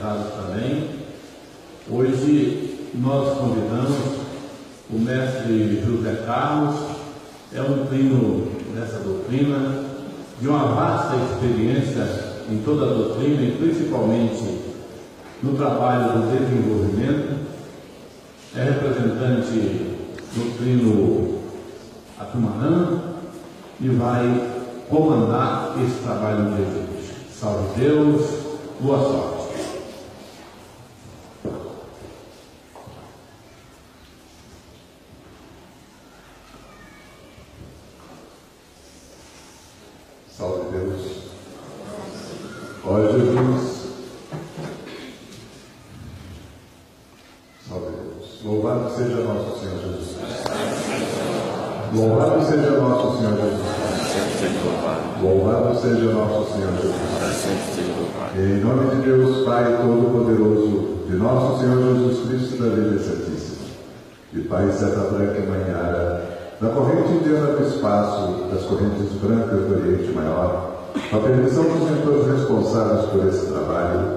também. Hoje nós convidamos o mestre José Carlos, é um trino dessa doutrina, de uma vasta experiência em toda a doutrina e principalmente no trabalho do desenvolvimento. É representante do trino Atumanã e vai comandar esse trabalho de hoje. Salve Deus, boa sorte. Salve Deus. Ó Jesus. Salve Deus. Louvado seja nosso Senhor Jesus Cristo. Louvado seja nosso Senhor Jesus Cristo. Louvado seja nosso Senhor Jesus Cristo. Em nome de Deus, Pai Todo-Poderoso, de nosso Senhor Jesus Cristo, da Virgem Santíssima, de Pai Seta Branca e Manhara, da corrente indiana do espaço, das correntes brancas do Oriente Maior, com a permissão dos mentores responsáveis por esse trabalho,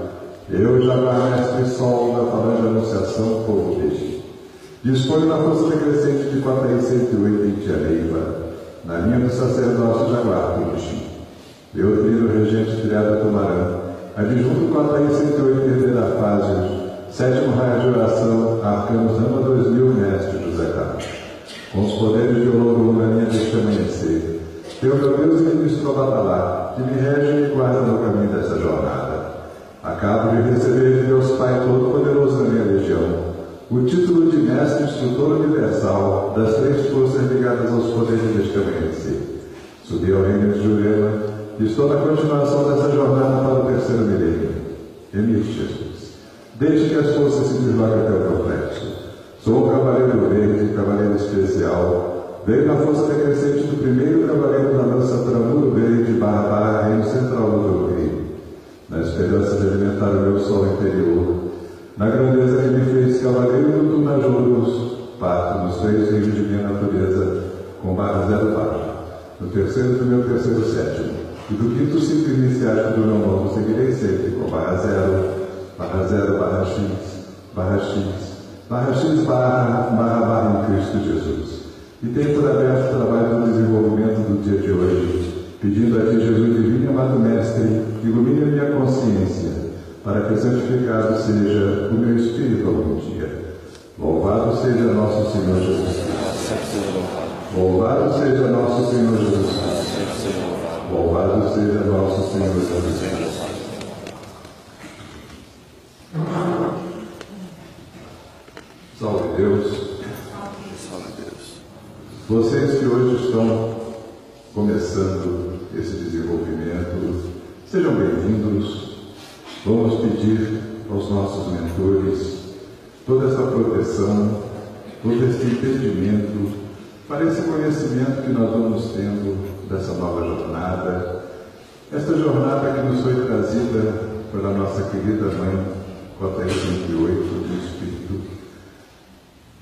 eu, Jabá Mestre Sol, da Falange Anunciação, povo peixe, disponho na força decrescente de 408 em Tiareiva, na linha do sacerdócio Jaguar Turuxi. Eu, filho regente criado Tumarã, adjunto 408 Herdeira Fásios, sétimo raio de oração, Arcanos Rama 2000, Mestre José Carlos. Com os poderes de ouro linha deste amanhecer, teu meu Deus e ministro Babalá, que me rege e me guarda no caminho desta jornada. Acabo de receber de Deus Pai Todo-Poderoso na minha legião, o título de Mestre Instrutor Universal das três forças ligadas aos poderes deste amanhecer. Subi ao reino de Jurema estou na continuação dessa jornada para o terceiro milênio. Emite, Jesus. Deixe que as forças se desloquem até o teu plexo. Sou um cavaleiro verde, cavaleiro especial. Veio na força decrescente do primeiro cavaleiro da lança Tramuro Verde, barra barra, reino central do teu reino. Na esperança de alimentar o meu sol interior. Na grandeza que me fez cavaleiro do Tunajuros, parto dos três reinos de minha natureza, com barra zero barra. No terceiro do meu terceiro sétimo. E do quinto ciclo iniciático do meu novo seguirei sempre com barra zero, barra zero, barra x, barra x, barra x barra, barra barra em Cristo Jesus. E tem por aberto o trabalho do desenvolvimento do dia de hoje, pedindo a Ti, Jesus Divino Amado Mestre, que ilumine a minha consciência, para que santificado seja o meu espírito algum dia. Louvado seja nosso Senhor Jesus Cristo. Louvado seja nosso Senhor Jesus Cristo. Louvado seja nosso Senhor Jesus Cristo. Salve Deus. Vocês que hoje estão começando esse desenvolvimento, sejam bem-vindos. Vamos pedir aos nossos mentores toda essa proteção, todo esse entendimento para esse conhecimento que nós vamos tendo dessa nova jornada, esta jornada que nos foi trazida pela nossa querida mãe, Cota 108 do Espírito,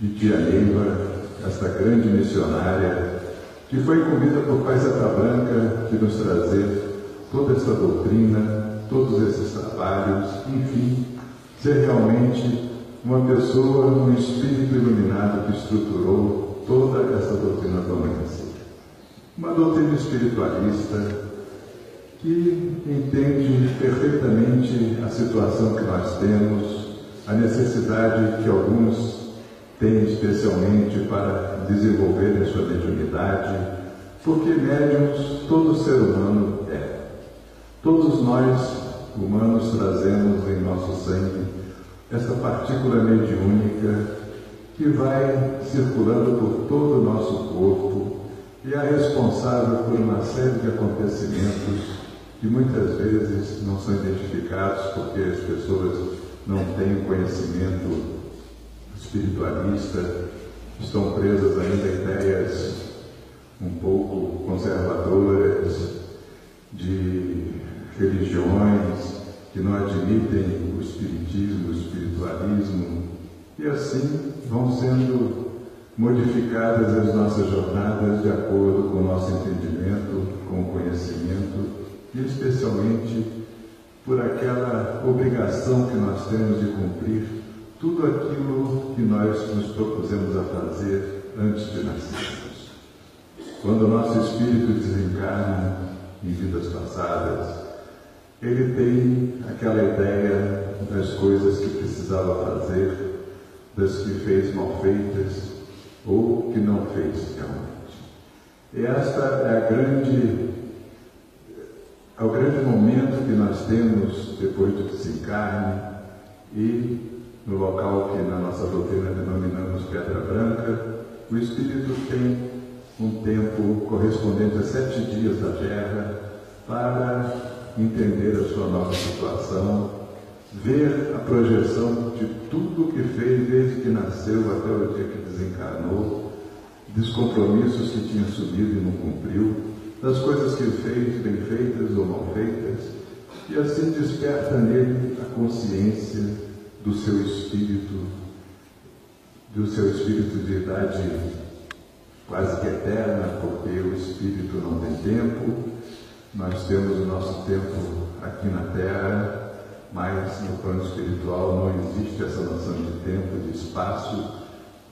de Tia Neiva, esta grande missionária, que foi incumbida por Pai Zeta Branca de nos trazer toda essa doutrina, todos esses trabalhos, enfim, ser realmente uma pessoa, um espírito iluminado que estruturou toda essa doutrina do amanhecer. Uma doutrina espiritualista que entende perfeitamente a situação que nós temos, a necessidade que alguns têm especialmente para desenvolver a sua mediunidade, porque médiums todo ser humano é. Todos nós, humanos, trazemos em nosso sangue essa partícula mediúnica que vai circulando por todo o nosso corpo e é responsável por uma série de acontecimentos que muitas vezes não são identificados porque as pessoas não têm conhecimento espiritualista, estão presas ainda a ideias um pouco conservadoras de religiões que não admitem o espiritismo, o espiritualismo, e assim vão sendo modificadas as nossas jornadas de acordo com o nosso entendimento, com o conhecimento e especialmente por aquela obrigação que nós temos de cumprir tudo aquilo que nós nos propusemos a fazer antes de nascermos. Quando o nosso espírito desencarna em vidas passadas, ele tem aquela ideia das coisas que precisava fazer, das que fez mal feitas ou que não fez realmente. E esta é a grande, é o grande momento que nós temos depois do desencarne e no local que na nossa doutrina denominamos Pedra Branca, o Espírito tem um tempo correspondente a sete dias da Terra para entender a sua nova situação, ver a projeção de tudo o que fez desde que nasceu até o dia que desencarnou dos compromissos que tinha assumido e não cumpriu, das coisas que fez, bem feitas ou mal feitas, e assim desperta nele a consciência do seu espírito, do seu espírito de idade quase que eterna, porque o espírito não tem tempo, nós temos o nosso tempo aqui na Terra, mas no plano espiritual não existe essa noção de tempo, de espaço,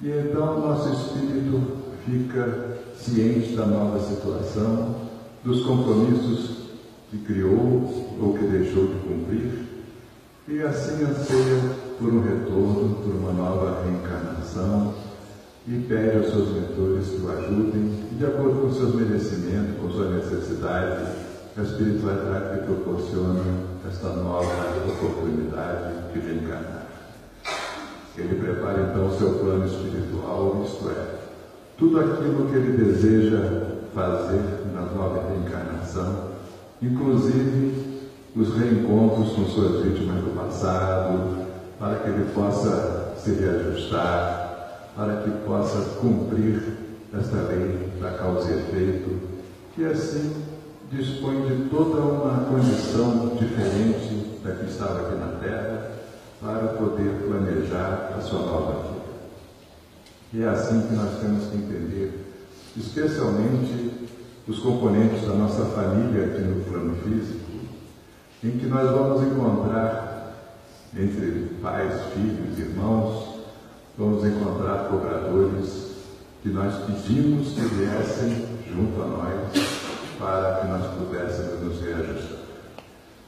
e então nosso espírito fica ciente da nova situação, dos compromissos que criou ou que deixou de cumprir, e assim anseia por um retorno, por uma nova reencarnação, e pede aos seus mentores que o ajudem, de acordo com seus merecimentos, com sua necessidade, a espiritualidade que proporciona esta nova oportunidade de reencarnar. Ele prepara então o seu plano espiritual, isto é, tudo aquilo que ele deseja fazer na nova reencarnação, inclusive os reencontros com suas vítimas do passado, para que ele possa se reajustar, para que possa cumprir esta lei da causa e efeito, que assim dispõe de toda uma condição diferente da que estava aqui na Terra, para poder planejar a sua nova vida. E é assim que nós temos que entender, especialmente os componentes da nossa família aqui no plano físico, em que nós vamos encontrar entre pais, filhos, irmãos, vamos encontrar cobradores que nós pedimos que viessem junto a nós para que nós pudéssemos nos reajustar.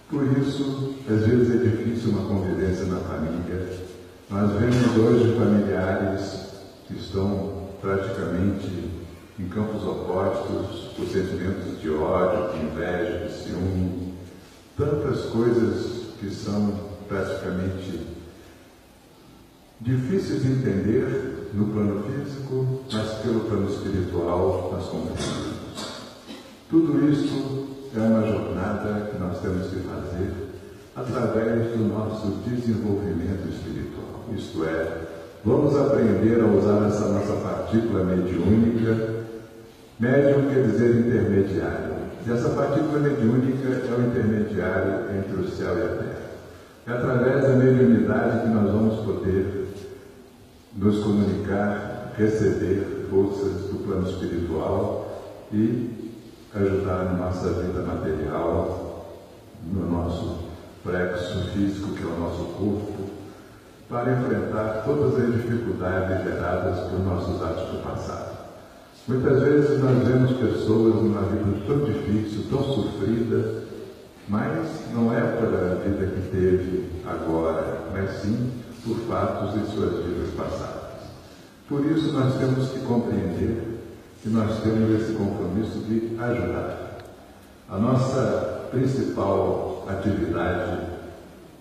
Por isso, às vezes é difícil uma convivência na família. Nós vemos hoje familiares que estão praticamente em campos opostos, por sentimentos de ódio, de inveja, de ciúme, tantas coisas que são praticamente difíceis de entender no plano físico, mas pelo plano espiritual nós compreendemos. Tudo isso é uma jornada que nós temos que fazer através do nosso desenvolvimento espiritual, isto é, Vamos aprender a usar essa nossa partícula mediúnica. Médium quer dizer intermediário. E essa partícula mediúnica é o intermediário entre o céu e a terra. É através da mediunidade que nós vamos poder nos comunicar, receber forças do plano espiritual e ajudar na nossa vida material, no nosso plexo físico, que é o nosso corpo, para enfrentar todas as dificuldades geradas por nossos atos do passado. Muitas vezes nós vemos pessoas numa vida tão difícil, tão sofrida, mas não é pela vida que teve agora, mas sim por fatos de suas vidas passadas. Por isso nós temos que compreender que nós temos esse compromisso de ajudar. A nossa principal atividade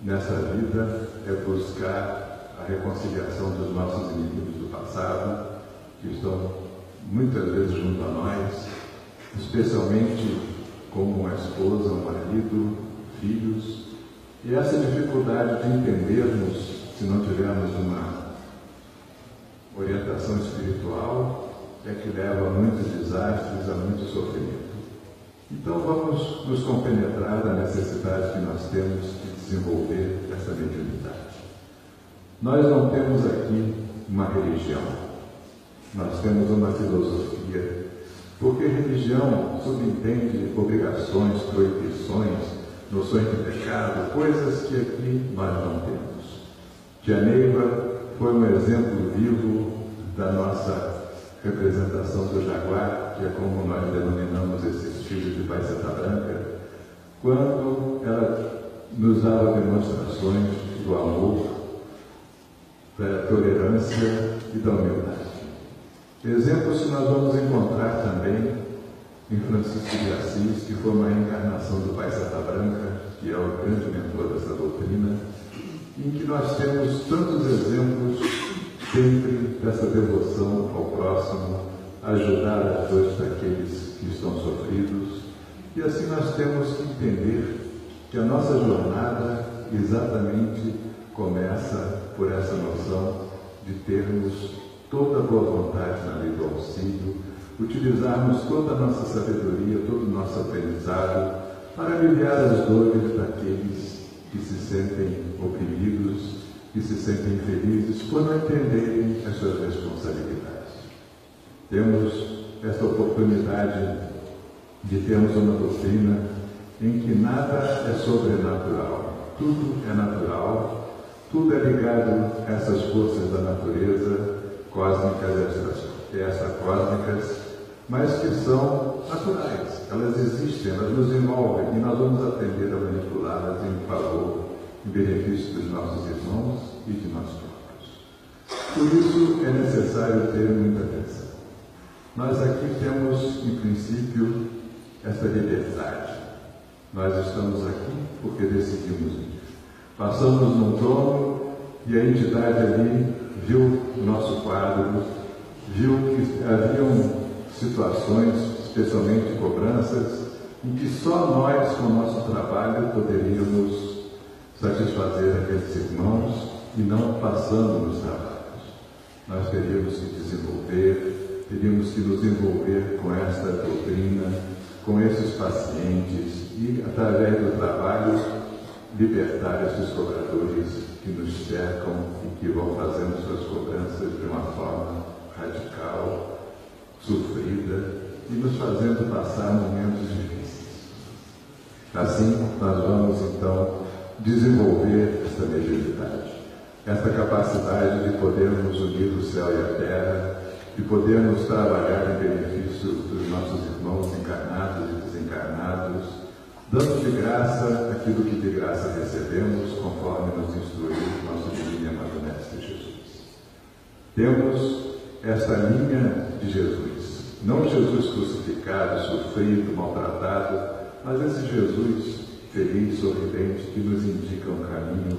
nessa vida é buscar a reconciliação dos nossos inimigos do passado, que estão muitas vezes junto a nós, especialmente como uma esposa, um marido, filhos. E essa dificuldade de entendermos, se não tivermos uma orientação espiritual, é que leva a muitos desastres, a muito sofrimento. Então vamos nos compenetrar da necessidade que nós temos de desenvolver essa mediunidade. Nós não temos aqui uma religião, nós temos uma filosofia, porque religião subentende obrigações, proibições, noções de pecado, coisas que aqui nós não temos. Tia Neiva foi um exemplo vivo da nossa representação do jaguar, que é como nós denominamos esses filhos de Paiseta Branca, quando ela nos dava demonstrações do amor, da tolerância e da humildade. Exemplos que nós vamos encontrar também em Francisco de Assis, que foi uma reencarnação do Pai Santa Branca, que é o grande mentor dessa doutrina, em que nós temos tantos exemplos sempre dessa devoção ao próximo, ajudar as dores daqueles que estão sofridos. E assim nós temos que entender que a nossa jornada exatamente começa por essa noção de termos toda boa vontade na lei do auxílio, utilizarmos toda a nossa sabedoria, todo o nosso aprendizado para aliviar as dores daqueles que se sentem oprimidos, que se sentem infelizes por não entenderem as suas responsabilidades. Temos esta oportunidade de termos uma doutrina em que nada é sobrenatural, tudo é natural, tudo é ligado a essas forças da natureza, cósmicas, extracósmicas, mas que são naturais, elas existem, elas nos envolvem e nós vamos aprender a manipulá-las em favor, em benefício dos nossos irmãos e de nós próprios. Por isso é necessário ter muita atenção. Nós aqui temos, em princípio, essa liberdade. Nós estamos aqui porque decidimos ir. Passamos num trono e a entidade ali viu o nosso quadro, viu que haviam situações, especialmente cobranças, em que só nós, com o nosso trabalho, poderíamos satisfazer aqueles irmãos e não passando nos trabalhos. Nós teríamos que desenvolver, teríamos que nos envolver com esta doutrina, com esses pacientes e, através do trabalho, libertar esses cobradores que nos cercam e que vão fazendo suas cobranças de uma forma radical, sofrida e nos fazendo passar momentos difíceis. Assim, nós vamos então desenvolver esta mediunidade, esta capacidade de podermos unir o céu e a terra, de podermos trabalhar em benefício dos nossos irmãos encarnados e desencarnados, dando de graça aquilo que de graça recebemos, conforme nos instruiu nosso divino e amado Mestre Jesus. Temos esta linha de Jesus, não Jesus crucificado, sofrido, maltratado, mas esse Jesus feliz, sorridente, que nos indica um caminho.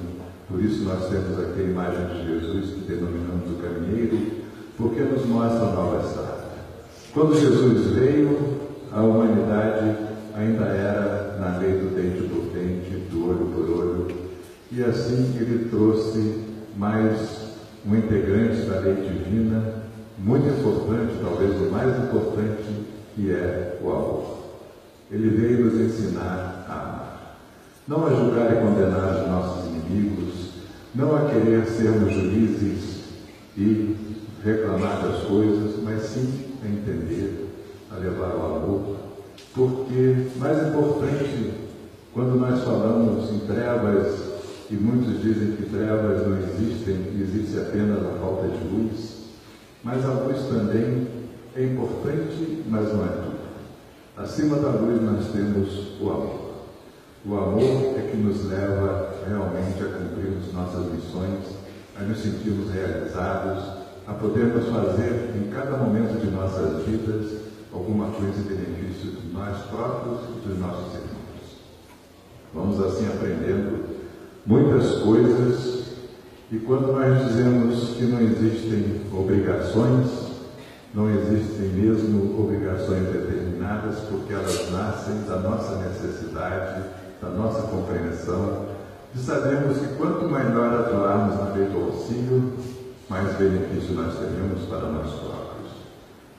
Por isso nós temos aqui a imagem de Jesus que denominamos o caminheiro, porque nos mostra a nova estrada. Quando Jesus veio, a humanidade ainda era na lei do dente por dente, do olho por olho, e assim ele trouxe mais um integrante da lei divina, muito importante, talvez o mais importante, que é o amor. Ele veio nos ensinar a amar. Não a julgar e condenar os nossos inimigos, não a querer sermos juízes e reclamar das coisas, mas sim a entender, a levar o amor. Porque mais importante, quando nós falamos em trevas, e muitos dizem que trevas não existem, existe apenas a falta de luz, mas a luz também é importante, mas não é tudo. Acima da luz nós temos o amor. O amor é que nos leva realmente a cumprirmos nossas missões, a nos sentirmos realizados, a podermos fazer em cada momento de nossas vidas alguma coisa em benefício de nós próprios e dos nossos irmãos. Vamos assim aprendendo muitas coisas e quando nós dizemos que não existem obrigações, não existem mesmo obrigações determinadas, porque elas nascem da nossa necessidade, da nossa compreensão, de sabermos que quanto melhor atuarmos na lei do auxílio, mais benefício nós teremos para nós próprios.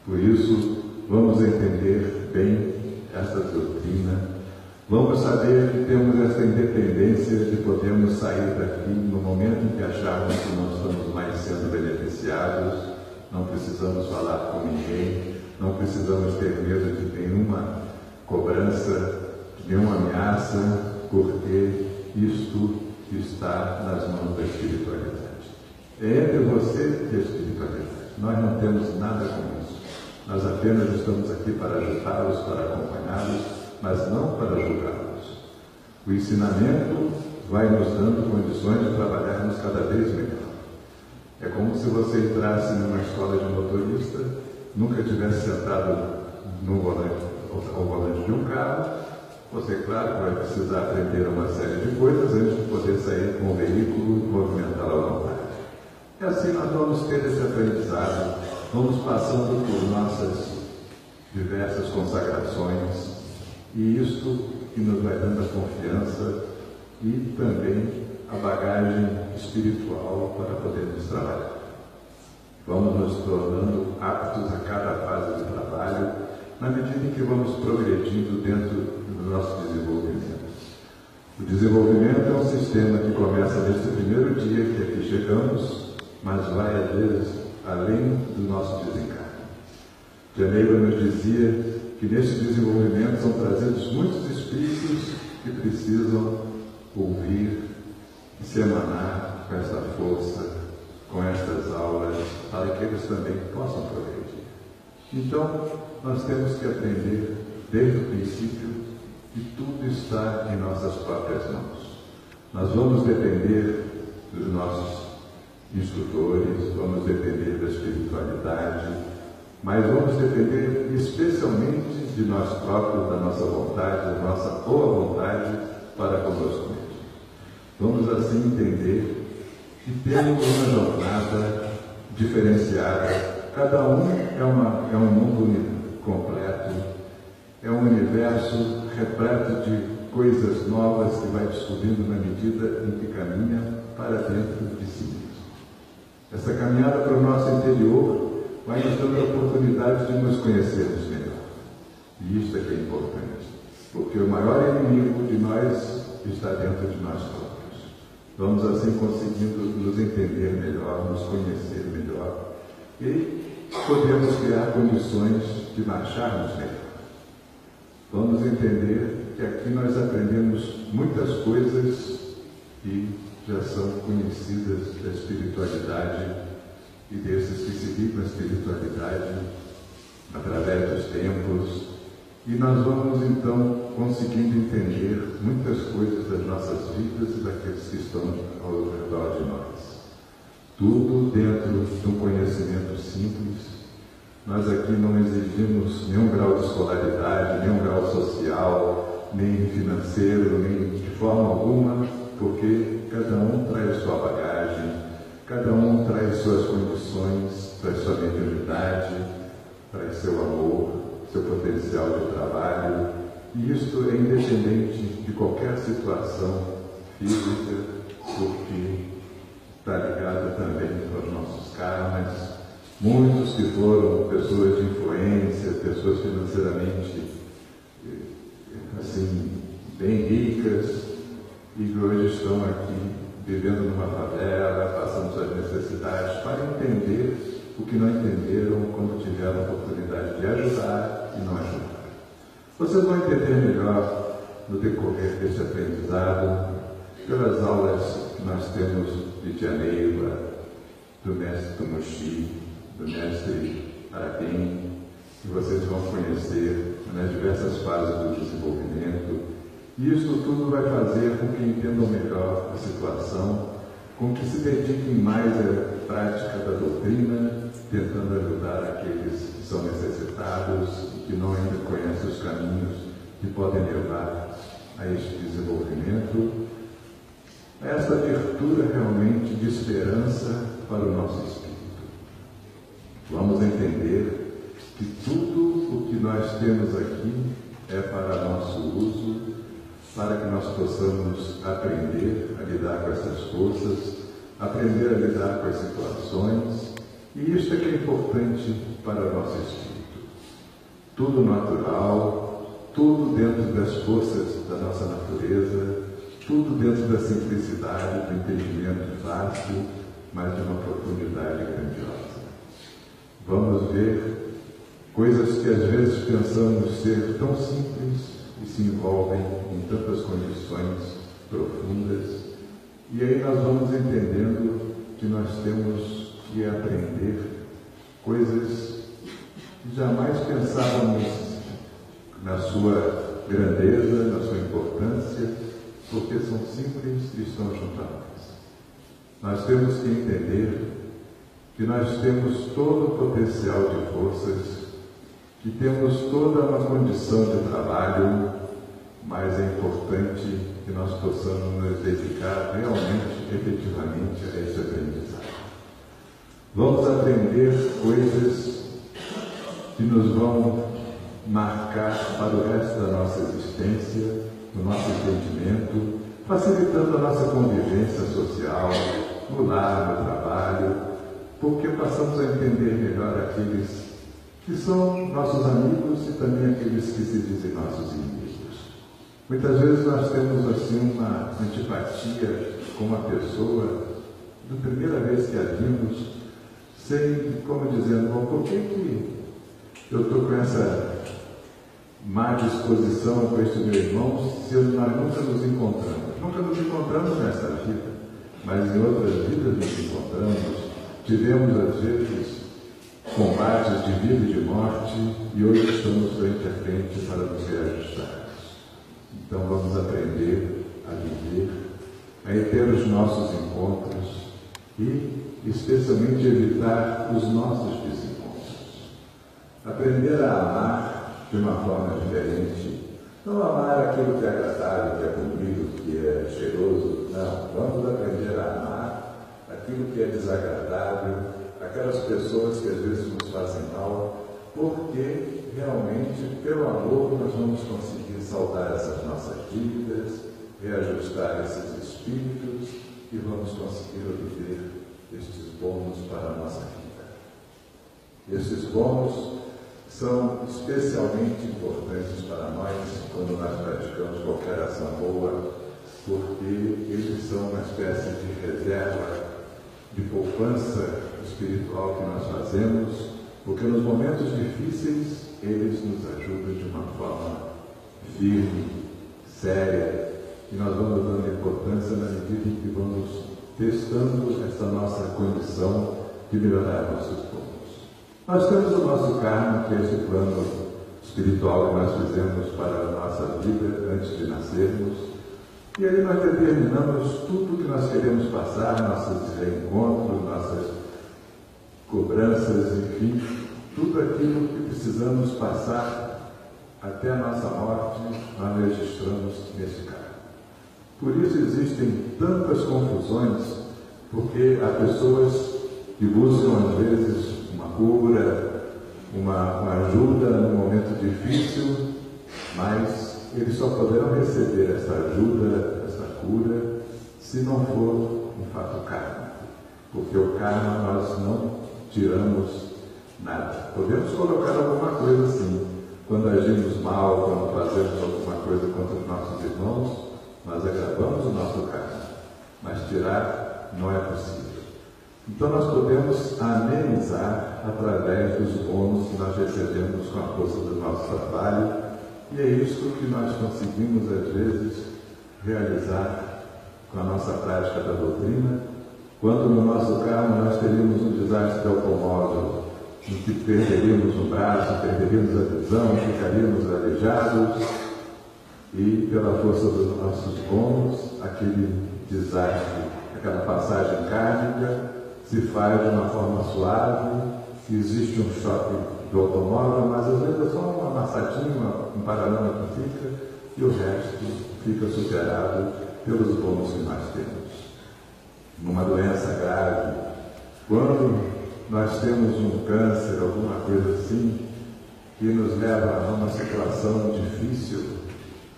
Por isso, vamos entender bem esta doutrina Vamos saber que temos essa independência de podermos sair daqui no momento em que acharmos que não estamos mais sendo beneficiados, não precisamos falar com ninguém, não precisamos ter medo de nenhuma cobrança, de nenhuma ameaça, porque isto está nas mãos da espiritualidade. É entre você e a espiritualidade. Nós não temos nada com isso. Nós apenas estamos aqui para ajudá-los, para acompanhá-los, mas não para julgá-los. O ensinamento vai nos dando condições de trabalharmos cada vez melhor. É como se você entrasse numa escola de motorista, nunca tivesse sentado no volante, ao volante de um carro, você, claro, vai precisar aprender uma série de coisas antes de poder sair com o veículo e movimentá-lo à vontade. E assim nós vamos ter esse aprendizado, vamos passando por nossas diversas consagrações, e isto que nos vai dando a confiança e também a bagagem espiritual para podermos trabalhar. Vamos nos tornando aptos a cada fase do trabalho, na medida em que vamos progredindo dentro do nosso desenvolvimento. O desenvolvimento é um sistema que começa nesse primeiro dia que aqui chegamos, mas vai às vezes além do nosso desencarne. Janeiro nos dizia que neste desenvolvimento são trazidos muitos espíritos que precisam ouvir e se emanar com essa força, com estas aulas, para que eles também possam progredir. Então, nós temos que aprender desde o princípio que tudo está em nossas próprias mãos. Nós vamos depender dos nossos instrutores, vamos depender da espiritualidade, mas vamos depender especialmente de nós próprios, da nossa vontade, da nossa boa vontade para conosco. Vamos assim entender que temos uma jornada diferenciada. Cada um é, uma, é um mundo completo, é um universo repleto de coisas novas que vai descobrindo na medida em que caminha para dentro de si. Essa caminhada para o nosso interior vai nos dando a oportunidade de nos conhecermos melhor. E isso é que é importante, porque o maior inimigo de nós está dentro de nós próprios. Vamos assim conseguindo nos entender melhor, nos conhecer melhor e podemos criar condições de marcharmos melhor. Vamos entender que aqui nós aprendemos muitas coisas que já são conhecidas da espiritualidade e desses que se vivem a espiritualidade através dos tempos. E nós vamos então conseguindo entender muitas coisas das nossas vidas e daqueles que estão ao redor de nós. Tudo dentro de um conhecimento simples. Nós aqui não exigimos nenhum grau de escolaridade, nenhum grau social, nem financeiro, nem de forma alguma, porque cada um traz sua bagagem, cada um traz suas condições, traz sua mediunidade, traz seu amor, seu potencial de trabalho, e isto é independente de qualquer situação física, porque está ligado também aos nossos karmas. Muitos que foram pessoas de influência, pessoas financeiramente assim, bem ricas, e que hoje estão aqui vivendo numa favela, passando suas necessidades, para entender o que não entenderam quando tiveram a oportunidade de ajudar e não ajudar. Vocês vão entender melhor no decorrer deste aprendizado, pelas aulas que nós temos de Tia Neiva, do mestre Tomoshi, do mestre Arapim, que vocês vão conhecer nas diversas fases do desenvolvimento. E isso tudo vai fazer com que entendam melhor a situação, com que se dediquem mais à prática da doutrina, tentando ajudar aqueles que são necessitados que não ainda conhecem os caminhos que podem levar a este desenvolvimento, essa abertura realmente de esperança para o nosso espírito. Vamos entender que tudo o que nós temos aqui é para nosso uso, para que nós possamos aprender a lidar com essas forças, aprender a lidar com as situações, e isso é que é importante para o nosso espírito tudo natural, tudo dentro das forças da nossa natureza, tudo dentro da simplicidade, do entendimento fácil, mas de uma profundidade grandiosa. Vamos ver coisas que às vezes pensamos ser tão simples que se envolvem em tantas condições profundas. E aí nós vamos entendendo que nós temos que aprender coisas que jamais pensávamos na sua grandeza, na sua importância, porque são simples e estão nós. Nós temos que entender que nós temos todo o potencial de forças, que temos toda uma condição de trabalho, mas é importante que nós possamos nos dedicar realmente, efetivamente a esse aprendizado. Vamos aprender coisas que nos vão marcar para o resto da nossa existência, no nosso entendimento, facilitando a nossa convivência social, no lar, no trabalho, porque passamos a entender melhor aqueles que são nossos amigos e também aqueles que se dizem nossos inimigos. Muitas vezes nós temos assim uma antipatia com uma pessoa, da primeira vez que a vimos, sem, como dizendo, bom, por que, que eu estou com essa má disposição com este meu irmão se nós nunca nos encontramos? Nunca nos encontramos nessa vida, mas em outras vidas nos encontramos Tivemos, às vezes, combates de vida e de morte e hoje estamos frente a frente para nos reajustarmos. Então vamos aprender a viver, a ter os nossos encontros e, especialmente, evitar os nossos desencontros. Aprender a amar de uma forma diferente. Não amar aquilo que é agradável, que é bonito, que é cheiroso. Não, vamos aprender a amar aquilo que é desagradável, aquelas pessoas que às vezes nos fazem mal, porque realmente, pelo amor, nós vamos conseguir saldar essas nossas dívidas, reajustar esses espíritos e vamos conseguir obter estes bônus para a nossa vida. Esses bônus são especialmente importantes para nós quando nós praticamos qualquer ação boa, porque eles são uma espécie de reserva de poupança espiritual que nós fazemos, porque nos momentos difíceis eles nos ajudam de uma forma firme, séria, e nós vamos dando importância na medida em que vamos testando essa nossa condição de melhorar nossos pontos. Nós temos o nosso karma, que é esse plano espiritual que nós fizemos para a nossa vida antes de nascermos, e aí nós determinamos tudo que nós queremos passar, nossos reencontros, nossas cobranças, enfim, tudo aquilo que precisamos passar até a nossa morte, nós registramos nesse carro. Por isso existem tantas confusões, porque há pessoas que buscam às vezes uma cura, uma, uma ajuda num momento difícil, mas eles só poderão receber essa ajuda, essa cura, se não for um fato karma. Porque o karma nós não tiramos nada. Podemos colocar alguma coisa assim. Quando agimos mal, quando fazemos alguma coisa contra os nossos irmãos, nós agravamos o nosso karma. Mas tirar não é possível. Então nós podemos amenizar através dos bônus que nós recebemos com a força do nosso trabalho e é isso que nós conseguimos, às vezes, realizar com a nossa prática da doutrina, quando no nosso carro nós teríamos um desastre de automóvel, em que perderíamos um braço, perderíamos a visão, ficaríamos aleijados, e pela força dos nossos bons, aquele desastre, aquela passagem kármica, se faz de uma forma suave, existe um choque do automóvel, mas às vezes é só uma amassadinha, um paralama que fica, e o resto fica superado pelos bons que nós temos. Numa doença grave, quando nós temos um câncer, alguma coisa assim, que nos leva a uma situação difícil,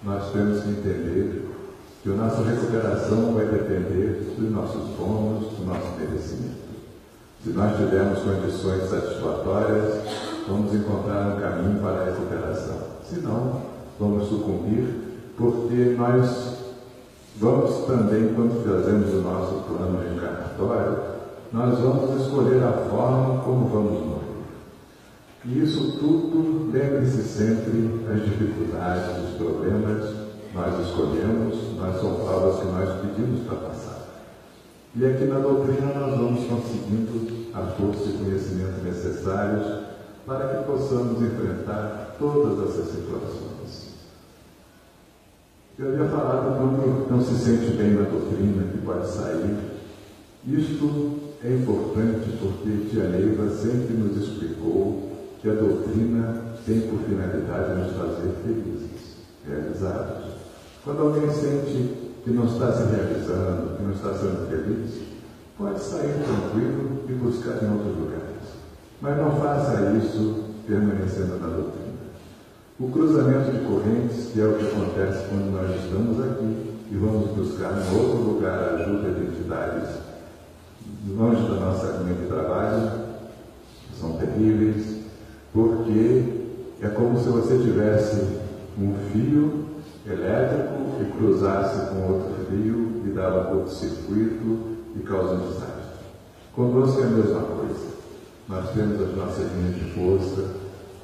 nós temos que entender que a nossa recuperação vai depender dos nossos bônus, do nosso merecimento. Se nós tivermos condições satisfatórias, vamos encontrar um caminho para a recuperação. Se não, vamos sucumbir, porque nós vamos também, quando fazemos o nosso plano reencarnatório, nós vamos escolher a forma como vamos morrer. E isso tudo, lembre-se sempre, as dificuldades, os problemas, nós escolhemos, nós são provas que nós pedimos para passar. E aqui na doutrina nós vamos conseguindo a força e conhecimento necessários para que possamos enfrentar todas essas situações. Eu havia falado quando não se sente bem na doutrina, que pode sair. Isto é importante porque Tia Neiva sempre nos explicou que a doutrina tem por finalidade nos fazer felizes, realizados. Quando alguém sente que não está se realizando, que não está sendo feliz, pode sair tranquilo e buscar em outros lugares. Mas não faça isso permanecendo na doutrina. O cruzamento de correntes, que é o que acontece quando nós estamos aqui e vamos buscar em outro lugar ajuda de entidades longe da nossa linha de trabalho, são terríveis, porque é como se você tivesse um fio elétrico e cruzasse com outro fio e dava curto-circuito e causa um desastre. Conosco é a mesma coisa. Nós temos as nossas linhas de força,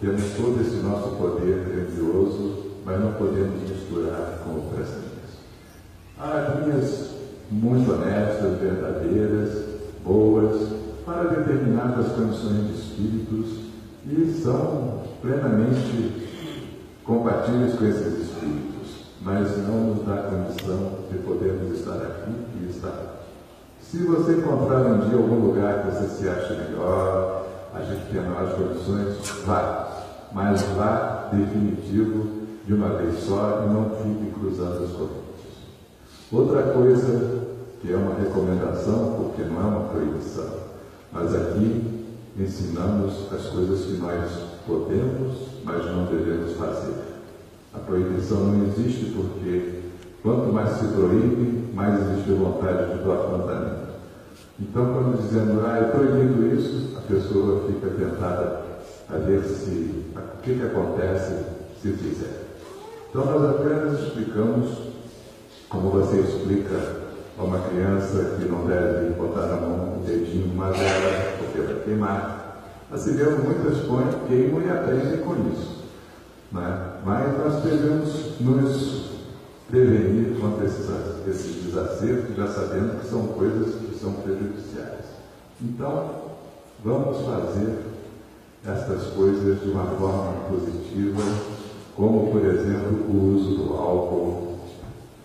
temos todo esse nosso poder grandioso, mas não podemos misturar com outras linhas. Há linhas muito honestas, verdadeiras, boas, para determinadas condições de espíritos e são plenamente compatíveis com esses espíritos, mas não nos dá condição de podermos estar aqui e estar. Se você encontrar um dia algum lugar que você se acha melhor, a gente tem maiores condições, vá. Mas vá definitivo de uma vez só e não fique cruzando as correntes. Outra coisa que é uma recomendação, porque não é uma proibição, mas aqui ensinamos as coisas que nós podemos, mas não devemos fazer. A proibição não existe porque quanto mais se proíbe, mais existe vontade de do afrontamento. Então, quando dizemos, ah, eu proibindo isso, a pessoa fica tentada a ver se o que, que acontece se fizer. Então, nós apenas explicamos como você explica a uma criança que não deve botar na mão um dedinho numa vela, vai queimar. Assim mesmo, muitas põem, queimam e aprendem com isso. Né? Mas nós devemos nos prevenir contra esses, esses desacertos, já sabendo que são coisas que são prejudiciais. Então, vamos fazer estas coisas de uma forma positiva, como, por exemplo, o uso do álcool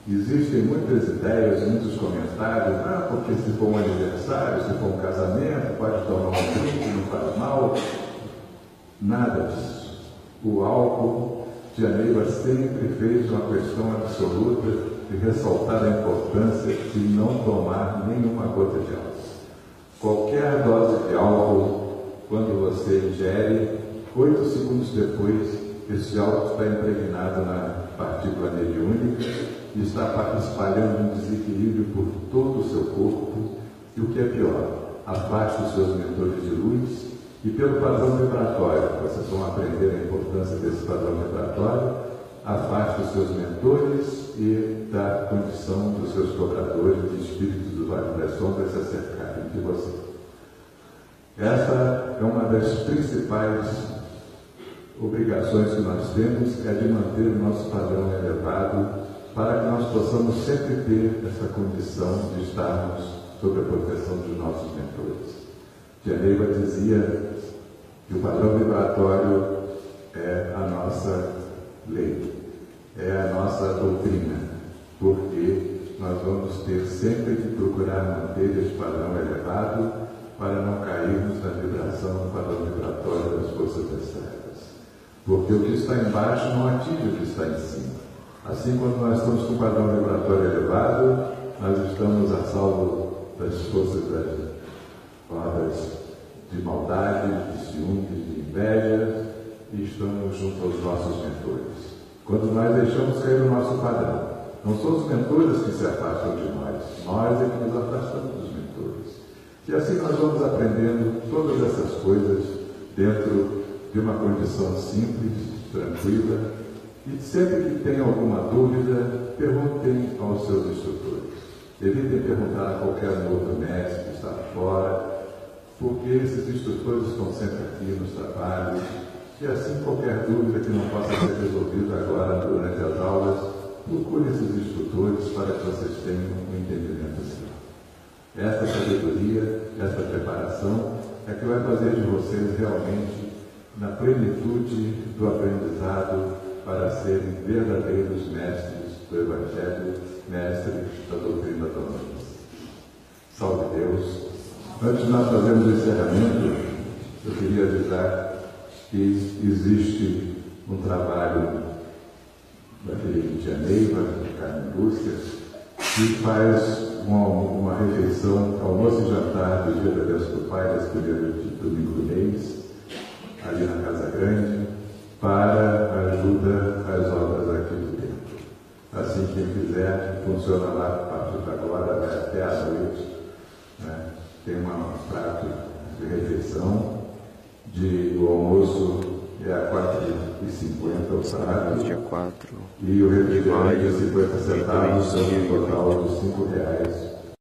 Existem muitas ideias, muitos comentários, ah, porque se for um aniversário, se for um casamento, pode tomar um drink, não faz mal. Nada disso. O álcool, Janeiro sempre fez uma questão absoluta de ressaltar a importância de não tomar nenhuma gota de álcool. Qualquer dose de álcool, quando você ingere, oito segundos depois, esse álcool está impregnado na partícula mediúnica e está espalhando um desequilíbrio por todo o seu corpo, e o que é pior, afaste os seus mentores de luz e pelo padrão vibratório, vocês vão aprender a importância desse padrão vibratório, afaste os seus mentores e da condição dos seus cobradores de espíritos do Vale das Sombras se acercarem de você. Essa é uma das principais obrigações que nós temos, é de manter o nosso padrão elevado para que nós possamos sempre ter essa condição de estarmos sob a proteção dos nossos mentores. Geneva dizia que o padrão vibratório é a nossa lei, é a nossa doutrina, porque nós vamos ter sempre que procurar manter esse padrão elevado para não cairmos na vibração do padrão vibratório das forças trevas. Porque o que está embaixo não atinge o que está em cima. Assim, quando nós estamos com um padrão vibratório elevado, nós estamos a salvo das forças das rodas de maldade, de ciúmes, de inveja, e estamos junto aos nossos mentores. Quando nós deixamos cair o nosso padrão, não são os mentores que se afastam de nós, nós é que nos afastamos dos mentores. E assim nós vamos aprendendo todas essas coisas dentro de uma condição simples, tranquila, e sempre que tem alguma dúvida, perguntem aos seus instrutores. Evitem perguntar a qualquer outro mestre que está fora. porque esses instrutores estão sempre aqui nos trabalhos, e assim qualquer dúvida que não possa ser resolvida agora durante as aulas, procure esses instrutores para que vocês tenham um entendimento melhor. Esta sabedoria, esta preparação é que vai fazer de vocês realmente na plenitude do aprendizado para serem verdadeiros mestres do Evangelho, mestres da doutrina da luz. Salve Deus! Antes de nós fazermos o encerramento, eu queria avisar que existe um trabalho daquele de Carmen Lúcia, que faz uma, uma refeição, almoço e jantar do dia da Deus do Pai, das primeiras de domingo do mês, ali na Casa Grande, para ajuda às obras aqui do templo. Assim, quem quiser, funciona lá a partir de agora, vai até a noite. Né? Tem um prato de refeição, de, o almoço é a 4,50 o prato. Dia 4. E o refrigerante é 50 centavos, dando um total de 5 reais